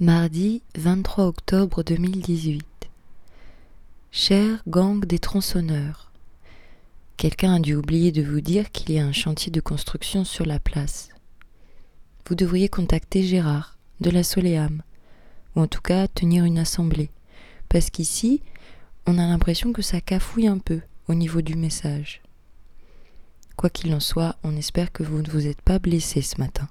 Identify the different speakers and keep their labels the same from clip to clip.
Speaker 1: Mardi 23 octobre 2018. Cher gang des tronçonneurs, quelqu'un a dû oublier de vous dire qu'il y a un chantier de construction sur la place. Vous devriez contacter Gérard de la Soléam, ou en tout cas tenir une assemblée, parce qu'ici, on a l'impression que ça cafouille un peu au niveau du message. Quoi qu'il en soit, on espère que vous ne vous êtes pas blessé ce matin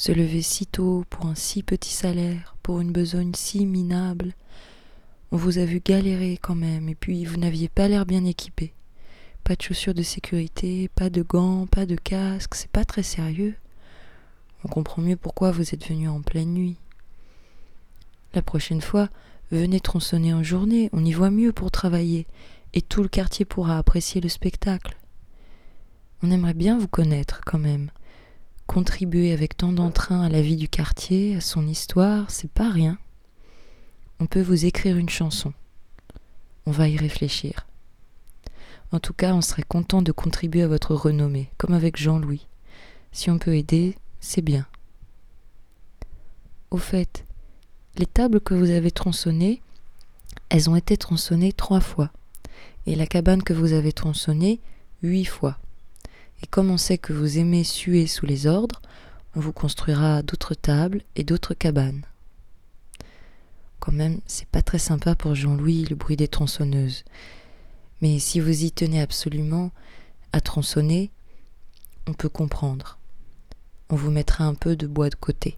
Speaker 1: se lever si tôt pour un si petit salaire, pour une besogne si minable. On vous a vu galérer quand même, et puis vous n'aviez pas l'air bien équipé. Pas de chaussures de sécurité, pas de gants, pas de casque, c'est pas très sérieux. On comprend mieux pourquoi vous êtes venu en pleine nuit. La prochaine fois, venez tronçonner en journée, on y voit mieux pour travailler, et tout le quartier pourra apprécier le spectacle. On aimerait bien vous connaître quand même contribuer avec tant d'entrain à la vie du quartier, à son histoire, c'est pas rien. On peut vous écrire une chanson. On va y réfléchir. En tout cas, on serait content de contribuer à votre renommée, comme avec Jean-Louis. Si on peut aider, c'est bien. Au fait, les tables que vous avez tronçonnées, elles ont été tronçonnées trois fois, et la cabane que vous avez tronçonnée, huit fois. Et comme on sait que vous aimez suer sous les ordres, on vous construira d'autres tables et d'autres cabanes. Quand même, c'est pas très sympa pour Jean-Louis le bruit des tronçonneuses. Mais si vous y tenez absolument à tronçonner, on peut comprendre. On vous mettra un peu de bois de côté.